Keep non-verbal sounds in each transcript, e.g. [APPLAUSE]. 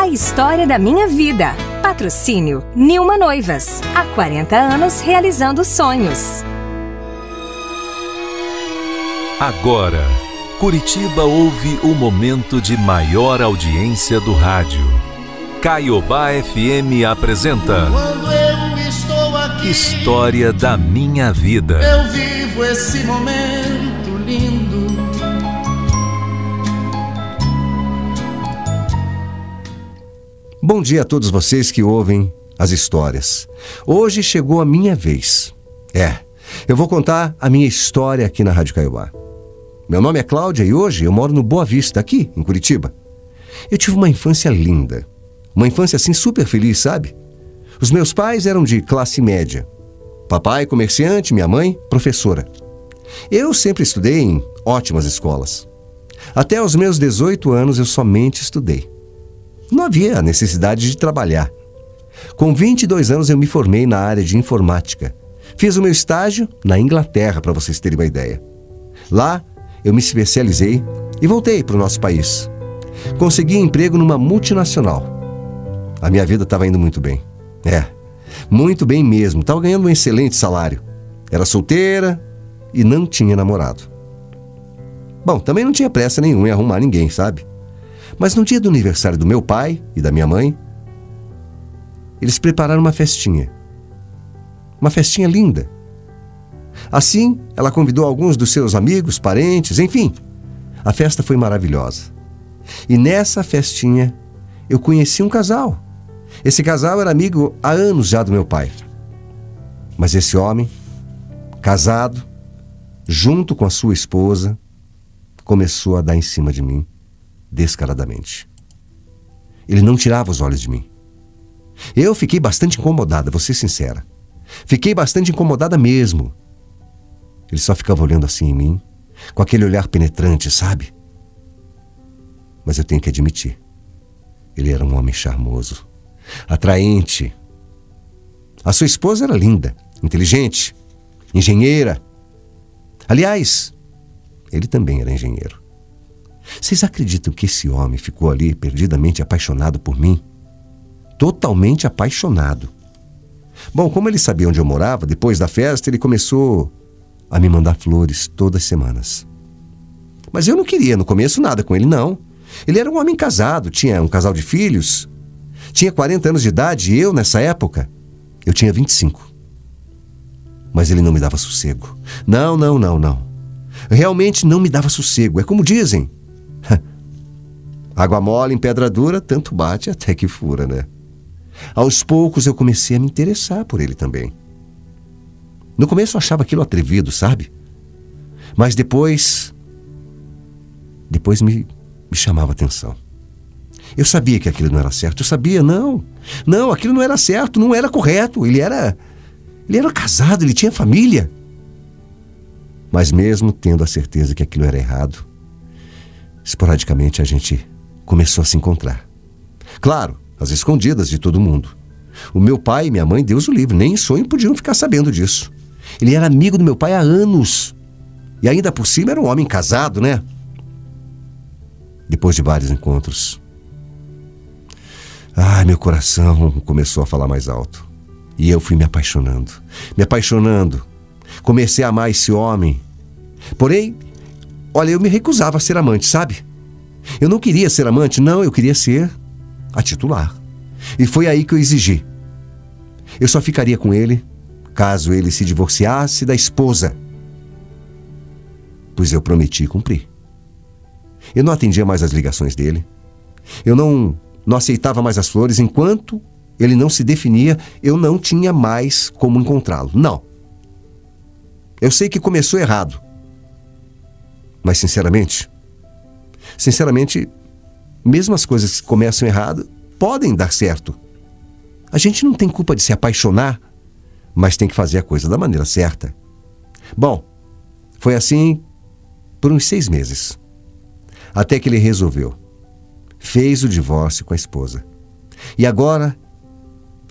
A história da minha vida. Patrocínio Nilma Noivas. Há 40 anos realizando sonhos. Agora, Curitiba ouve o momento de maior audiência do rádio. Caiobá FM apresenta. Quando eu estou aqui, História da minha vida. eu vivo esse momento lindo. Bom dia a todos vocês que ouvem as histórias. Hoje chegou a minha vez. É, eu vou contar a minha história aqui na Rádio Caiobá. Meu nome é Cláudia e hoje eu moro no Boa Vista, aqui em Curitiba. Eu tive uma infância linda. Uma infância assim super feliz, sabe? Os meus pais eram de classe média. Papai, comerciante, minha mãe, professora. Eu sempre estudei em ótimas escolas. Até os meus 18 anos eu somente estudei. Não havia necessidade de trabalhar. Com 22 anos eu me formei na área de informática. Fiz o meu estágio na Inglaterra, para vocês terem uma ideia. Lá eu me especializei e voltei para o nosso país. Consegui emprego numa multinacional. A minha vida estava indo muito bem. É, muito bem mesmo. Estava ganhando um excelente salário. Era solteira e não tinha namorado. Bom, também não tinha pressa nenhuma em arrumar ninguém, sabe? Mas no dia do aniversário do meu pai e da minha mãe, eles prepararam uma festinha. Uma festinha linda. Assim, ela convidou alguns dos seus amigos, parentes, enfim. A festa foi maravilhosa. E nessa festinha, eu conheci um casal. Esse casal era amigo há anos já do meu pai. Mas esse homem, casado, junto com a sua esposa, começou a dar em cima de mim descaradamente. Ele não tirava os olhos de mim. Eu fiquei bastante incomodada, vou ser sincera. Fiquei bastante incomodada mesmo. Ele só ficava olhando assim em mim, com aquele olhar penetrante, sabe? Mas eu tenho que admitir, ele era um homem charmoso, atraente. A sua esposa era linda, inteligente, engenheira. Aliás, ele também era engenheiro. Vocês acreditam que esse homem ficou ali perdidamente apaixonado por mim? Totalmente apaixonado. Bom, como ele sabia onde eu morava, depois da festa ele começou a me mandar flores todas as semanas. Mas eu não queria no começo nada com ele, não. Ele era um homem casado, tinha um casal de filhos, tinha 40 anos de idade e eu, nessa época, eu tinha 25. Mas ele não me dava sossego. Não, não, não, não. Realmente não me dava sossego. É como dizem. [LAUGHS] Água mole em pedra dura, tanto bate até que fura, né? Aos poucos eu comecei a me interessar por ele também. No começo eu achava aquilo atrevido, sabe? Mas depois. Depois me, me chamava atenção. Eu sabia que aquilo não era certo. Eu sabia, não. Não, aquilo não era certo, não era correto. Ele era. Ele era casado, ele tinha família. Mas mesmo tendo a certeza que aquilo era errado, esporadicamente a gente começou a se encontrar. Claro, às escondidas de todo mundo. O meu pai e minha mãe, Deus o livre, nem em sonho podiam ficar sabendo disso. Ele era amigo do meu pai há anos. E ainda por cima era um homem casado, né? Depois de vários encontros. Ai, meu coração começou a falar mais alto. E eu fui me apaixonando. Me apaixonando. Comecei a amar esse homem. Porém, olha, eu me recusava a ser amante, sabe? Eu não queria ser amante, não, eu queria ser a titular. E foi aí que eu exigi. Eu só ficaria com ele caso ele se divorciasse da esposa. Pois eu prometi cumprir. Eu não atendia mais as ligações dele. Eu não, não aceitava mais as flores enquanto ele não se definia, eu não tinha mais como encontrá-lo. Não. Eu sei que começou errado. Mas, sinceramente, sinceramente, mesmo as coisas que começam errado podem dar certo. A gente não tem culpa de se apaixonar, mas tem que fazer a coisa da maneira certa. Bom, foi assim por uns seis meses. Até que ele resolveu. Fez o divórcio com a esposa. E agora,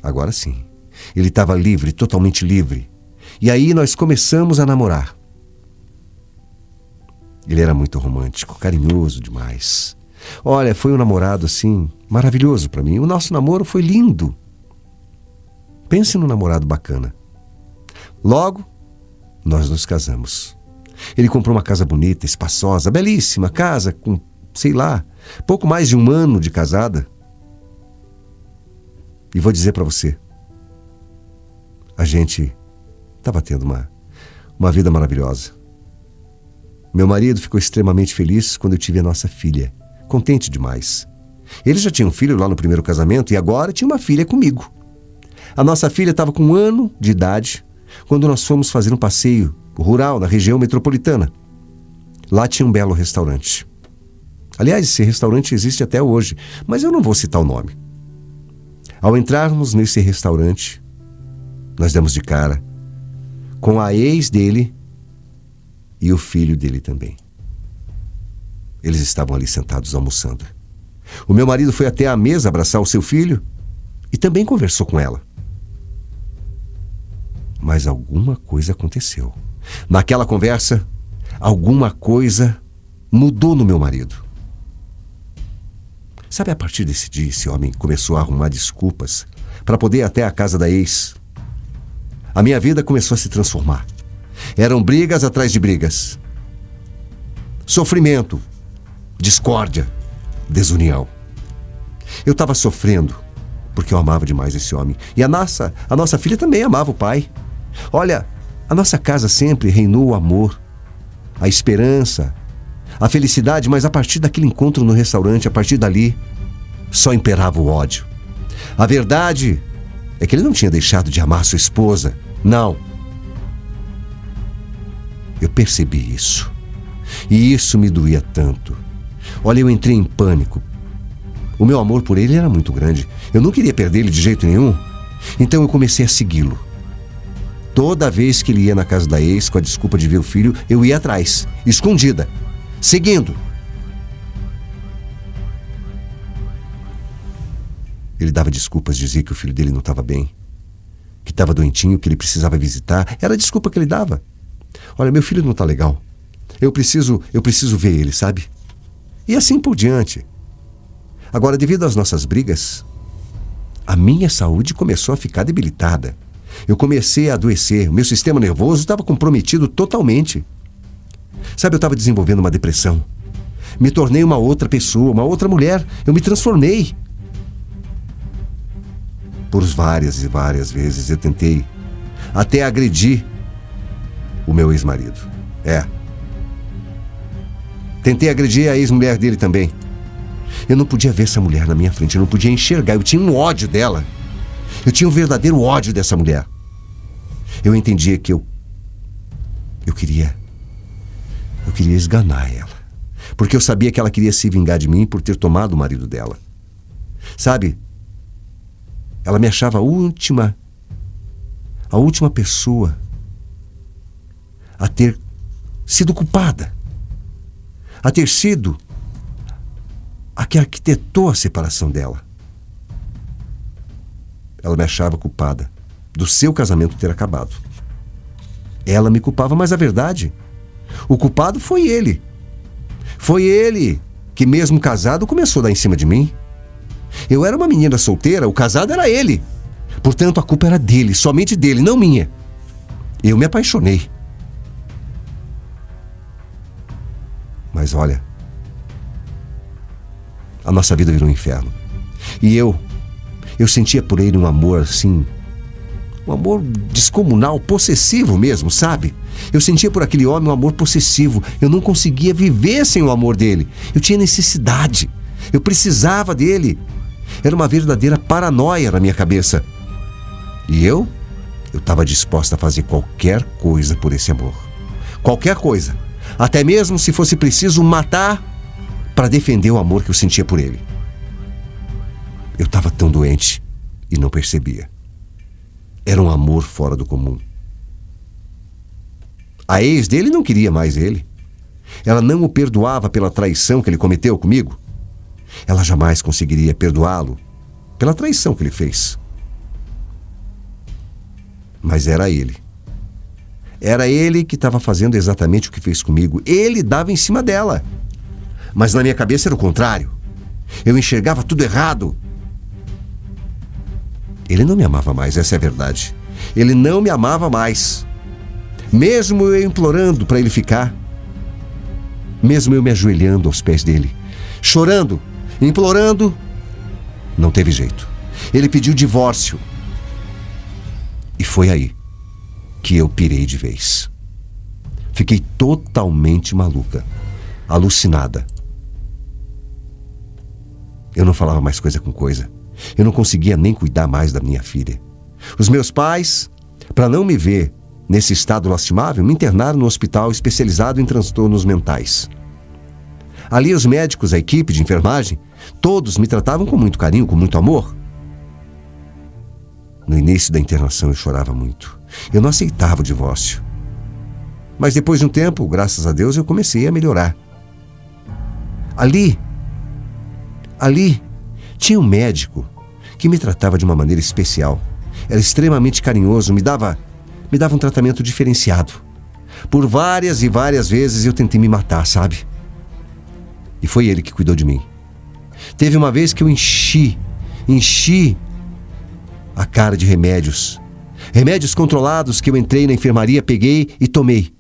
agora sim, ele estava livre, totalmente livre. E aí nós começamos a namorar. Ele era muito romântico, carinhoso demais. Olha, foi um namorado assim maravilhoso para mim. O nosso namoro foi lindo. Pense no namorado bacana. Logo, nós nos casamos. Ele comprou uma casa bonita, espaçosa, belíssima casa com, sei lá, pouco mais de um ano de casada. E vou dizer para você, a gente estava tendo uma, uma vida maravilhosa. Meu marido ficou extremamente feliz quando eu tive a nossa filha, contente demais. Ele já tinha um filho lá no primeiro casamento e agora tinha uma filha comigo. A nossa filha estava com um ano de idade quando nós fomos fazer um passeio rural na região metropolitana. Lá tinha um belo restaurante. Aliás, esse restaurante existe até hoje, mas eu não vou citar o nome. Ao entrarmos nesse restaurante, nós demos de cara com a ex dele e o filho dele também. Eles estavam ali sentados almoçando. O meu marido foi até a mesa abraçar o seu filho e também conversou com ela. Mas alguma coisa aconteceu. Naquela conversa, alguma coisa mudou no meu marido. Sabe, a partir desse dia, esse homem começou a arrumar desculpas para poder ir até a casa da ex. A minha vida começou a se transformar. Eram brigas atrás de brigas. Sofrimento, discórdia, desunião. Eu estava sofrendo porque eu amava demais esse homem. E a nossa, a nossa filha também amava o pai. Olha, a nossa casa sempre reinou o amor, a esperança, a felicidade, mas a partir daquele encontro no restaurante, a partir dali, só imperava o ódio. A verdade é que ele não tinha deixado de amar sua esposa. Não. Eu percebi isso. E isso me doía tanto. Olha, eu entrei em pânico. O meu amor por ele era muito grande. Eu não queria perder ele de jeito nenhum. Então eu comecei a segui-lo. Toda vez que ele ia na casa da ex com a desculpa de ver o filho, eu ia atrás, escondida, seguindo. Ele dava desculpas, dizia que o filho dele não estava bem, que estava doentinho, que ele precisava visitar. Era a desculpa que ele dava. Olha, meu filho não está legal. Eu preciso, eu preciso ver ele, sabe? E assim por diante. Agora, devido às nossas brigas, a minha saúde começou a ficar debilitada. Eu comecei a adoecer, o meu sistema nervoso estava comprometido totalmente. Sabe, eu estava desenvolvendo uma depressão. Me tornei uma outra pessoa, uma outra mulher. Eu me transformei. Por várias e várias vezes eu tentei até agredir o meu ex-marido. É. Tentei agredir a ex-mulher dele também. Eu não podia ver essa mulher na minha frente, eu não podia enxergar, eu tinha um ódio dela. Eu tinha um verdadeiro ódio dessa mulher. Eu entendia que eu. Eu queria. Eu queria esganar ela. Porque eu sabia que ela queria se vingar de mim por ter tomado o marido dela. Sabe? Ela me achava a última. A última pessoa a ter sido culpada. A ter sido a que arquitetou a separação dela. Ela me achava culpada do seu casamento ter acabado. Ela me culpava, mas a verdade, o culpado foi ele. Foi ele que, mesmo casado, começou a dar em cima de mim. Eu era uma menina solteira, o casado era ele. Portanto, a culpa era dele, somente dele, não minha. Eu me apaixonei. Mas olha, a nossa vida virou um inferno. E eu eu sentia por ele um amor assim. Um amor descomunal, possessivo mesmo, sabe? Eu sentia por aquele homem um amor possessivo. Eu não conseguia viver sem o amor dele. Eu tinha necessidade. Eu precisava dele. Era uma verdadeira paranoia na minha cabeça. E eu? Eu estava disposta a fazer qualquer coisa por esse amor. Qualquer coisa. Até mesmo se fosse preciso matar para defender o amor que eu sentia por ele. Eu estava tão doente e não percebia. Era um amor fora do comum. A ex dele não queria mais ele. Ela não o perdoava pela traição que ele cometeu comigo. Ela jamais conseguiria perdoá-lo pela traição que ele fez. Mas era ele. Era ele que estava fazendo exatamente o que fez comigo. Ele dava em cima dela. Mas na minha cabeça era o contrário. Eu enxergava tudo errado. Ele não me amava mais, essa é a verdade. Ele não me amava mais. Mesmo eu implorando para ele ficar, mesmo eu me ajoelhando aos pés dele, chorando, implorando, não teve jeito. Ele pediu divórcio. E foi aí que eu pirei de vez. Fiquei totalmente maluca, alucinada. Eu não falava mais coisa com coisa. Eu não conseguia nem cuidar mais da minha filha. Os meus pais, para não me ver nesse estado lastimável, me internaram no hospital especializado em transtornos mentais. Ali, os médicos, a equipe de enfermagem, todos me tratavam com muito carinho, com muito amor. No início da internação, eu chorava muito. Eu não aceitava o divórcio. Mas depois de um tempo, graças a Deus, eu comecei a melhorar. Ali, ali, tinha um médico que me tratava de uma maneira especial. Era extremamente carinhoso, me dava, me dava um tratamento diferenciado. Por várias e várias vezes eu tentei me matar, sabe? E foi ele que cuidou de mim. Teve uma vez que eu enchi, enchi a cara de remédios. Remédios controlados que eu entrei na enfermaria, peguei e tomei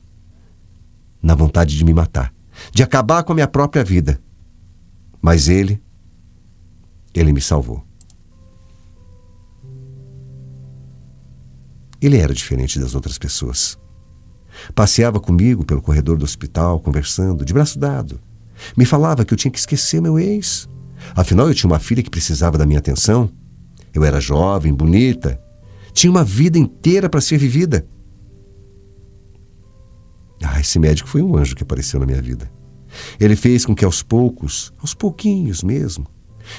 na vontade de me matar, de acabar com a minha própria vida. Mas ele, ele me salvou. Ele era diferente das outras pessoas. Passeava comigo pelo corredor do hospital, conversando, de braço dado. Me falava que eu tinha que esquecer meu ex. Afinal, eu tinha uma filha que precisava da minha atenção. Eu era jovem, bonita. Tinha uma vida inteira para ser vivida. Ah, esse médico foi um anjo que apareceu na minha vida. Ele fez com que aos poucos, aos pouquinhos mesmo,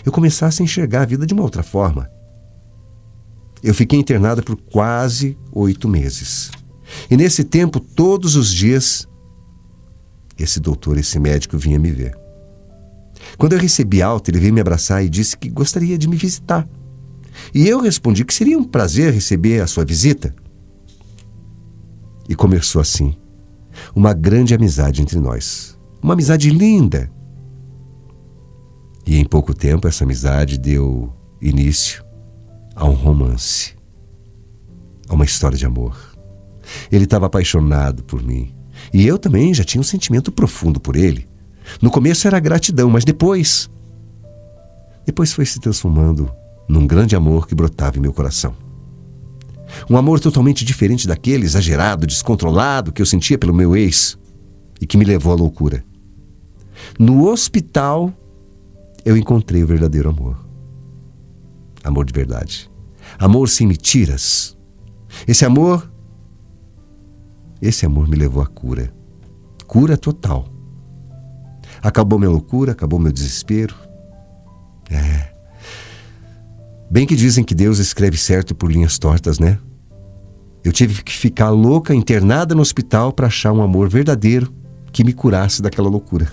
eu começasse a enxergar a vida de uma outra forma. Eu fiquei internada por quase oito meses. E nesse tempo, todos os dias, esse doutor, esse médico vinha me ver. Quando eu recebi alta, ele veio me abraçar e disse que gostaria de me visitar. E eu respondi que seria um prazer receber a sua visita. E começou assim uma grande amizade entre nós. Uma amizade linda. E em pouco tempo essa amizade deu início a um romance, a uma história de amor. Ele estava apaixonado por mim. E eu também já tinha um sentimento profundo por ele. No começo era gratidão, mas depois. Depois foi se transformando num grande amor que brotava em meu coração. Um amor totalmente diferente daquele exagerado, descontrolado que eu sentia pelo meu ex e que me levou à loucura. No hospital, eu encontrei o verdadeiro amor. Amor de verdade. Amor sem mentiras. Esse amor. Esse amor me levou à cura. Cura total. Acabou minha loucura, acabou meu desespero. É. Bem que dizem que Deus escreve certo por linhas tortas, né? Eu tive que ficar louca, internada no hospital para achar um amor verdadeiro que me curasse daquela loucura.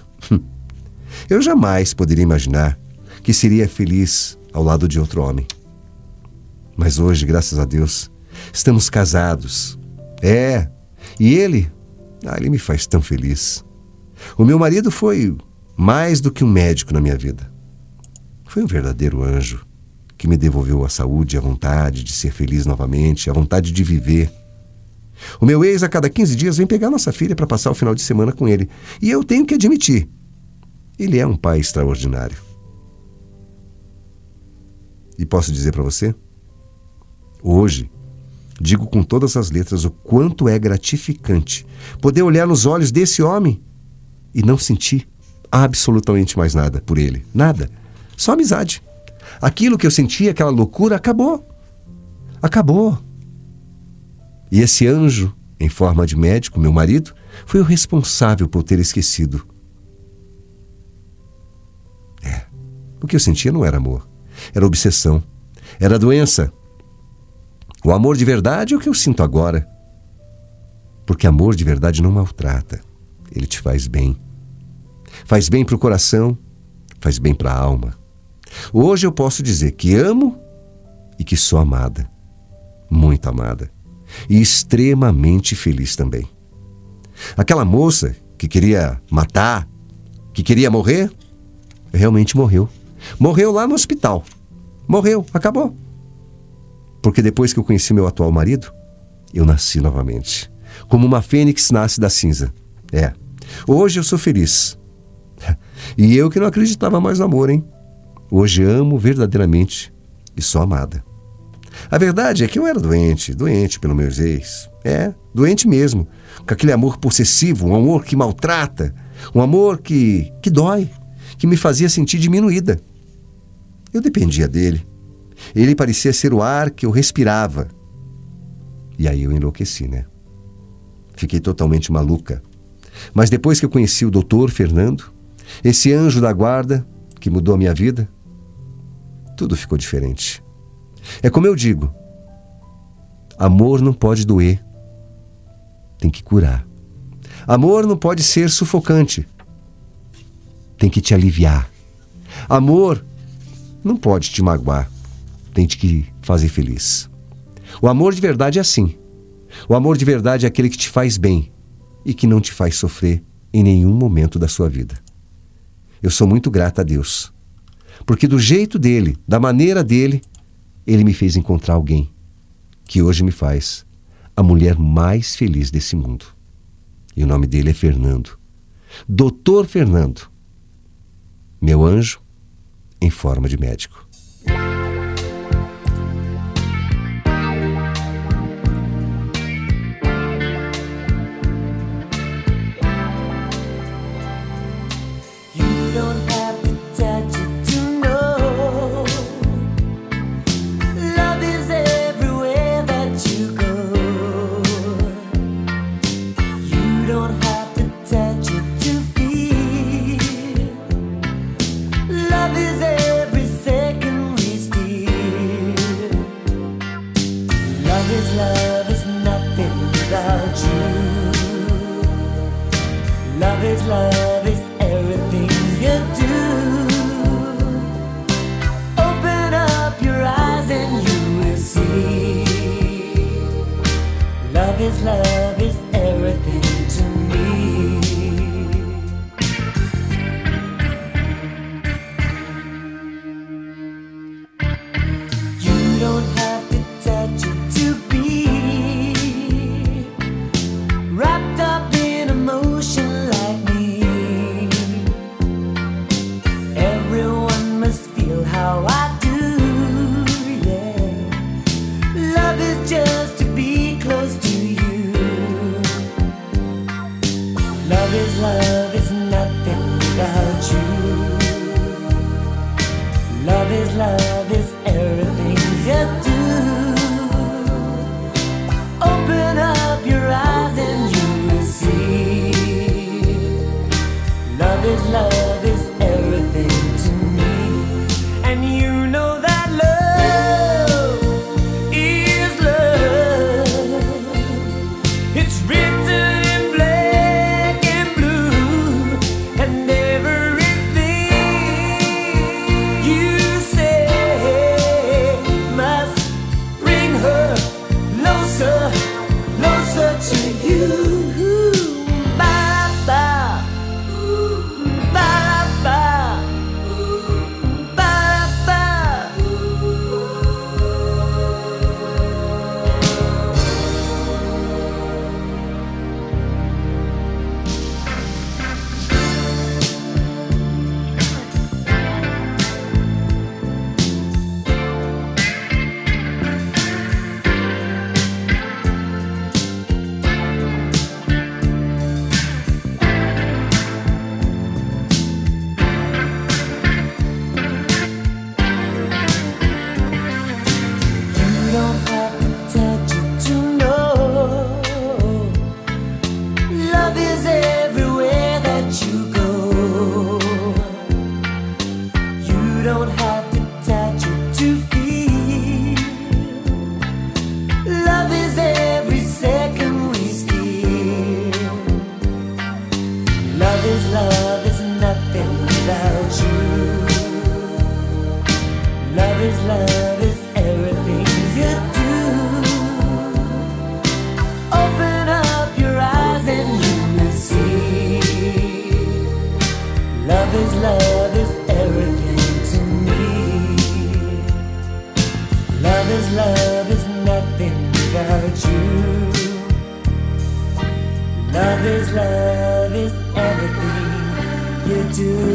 Eu jamais poderia imaginar que seria feliz ao lado de outro homem. Mas hoje, graças a Deus, estamos casados. É, e ele, ah, ele me faz tão feliz. O meu marido foi mais do que um médico na minha vida. Foi um verdadeiro anjo que me devolveu a saúde, a vontade de ser feliz novamente, a vontade de viver. O meu ex, a cada 15 dias, vem pegar nossa filha para passar o final de semana com ele. E eu tenho que admitir, ele é um pai extraordinário. E posso dizer para você? Hoje, digo com todas as letras o quanto é gratificante poder olhar nos olhos desse homem e não sentir absolutamente mais nada por ele. Nada. Só amizade. Aquilo que eu sentia, aquela loucura, acabou. Acabou. E esse anjo, em forma de médico, meu marido, foi o responsável por ter esquecido. É. O que eu sentia não era amor, era obsessão, era doença. O amor de verdade é o que eu sinto agora. Porque amor de verdade não maltrata, ele te faz bem. Faz bem para o coração, faz bem para a alma. Hoje eu posso dizer que amo e que sou amada, muito amada e extremamente feliz também. Aquela moça que queria matar, que queria morrer, realmente morreu. Morreu lá no hospital. Morreu, acabou. Porque depois que eu conheci meu atual marido, eu nasci novamente. Como uma fênix nasce da cinza. É. Hoje eu sou feliz. [LAUGHS] E eu que não acreditava mais no amor, hein? Hoje amo verdadeiramente e sou amada. A verdade é que eu era doente, doente pelo meus ex. É, doente mesmo. Com aquele amor possessivo, um amor que maltrata, um amor que, que dói, que me fazia sentir diminuída. Eu dependia dele. Ele parecia ser o ar que eu respirava. E aí eu enlouqueci, né? Fiquei totalmente maluca. Mas depois que eu conheci o doutor Fernando, esse anjo da guarda que mudou a minha vida, tudo ficou diferente. É como eu digo: amor não pode doer, tem que curar. Amor não pode ser sufocante, tem que te aliviar. Amor não pode te magoar, tem que te fazer feliz. O amor de verdade é assim. O amor de verdade é aquele que te faz bem e que não te faz sofrer em nenhum momento da sua vida. Eu sou muito grata a Deus, porque do jeito dele, da maneira dele, ele me fez encontrar alguém que hoje me faz a mulher mais feliz desse mundo. E o nome dele é Fernando. Doutor Fernando. Meu anjo em forma de médico. love is everything you do. Open up your eyes and you will see. Love is love is without you. Love is love is everything you do. Open up your eyes and you will see. Love is love is everything to me. Love is love is nothing without you. Love is love do.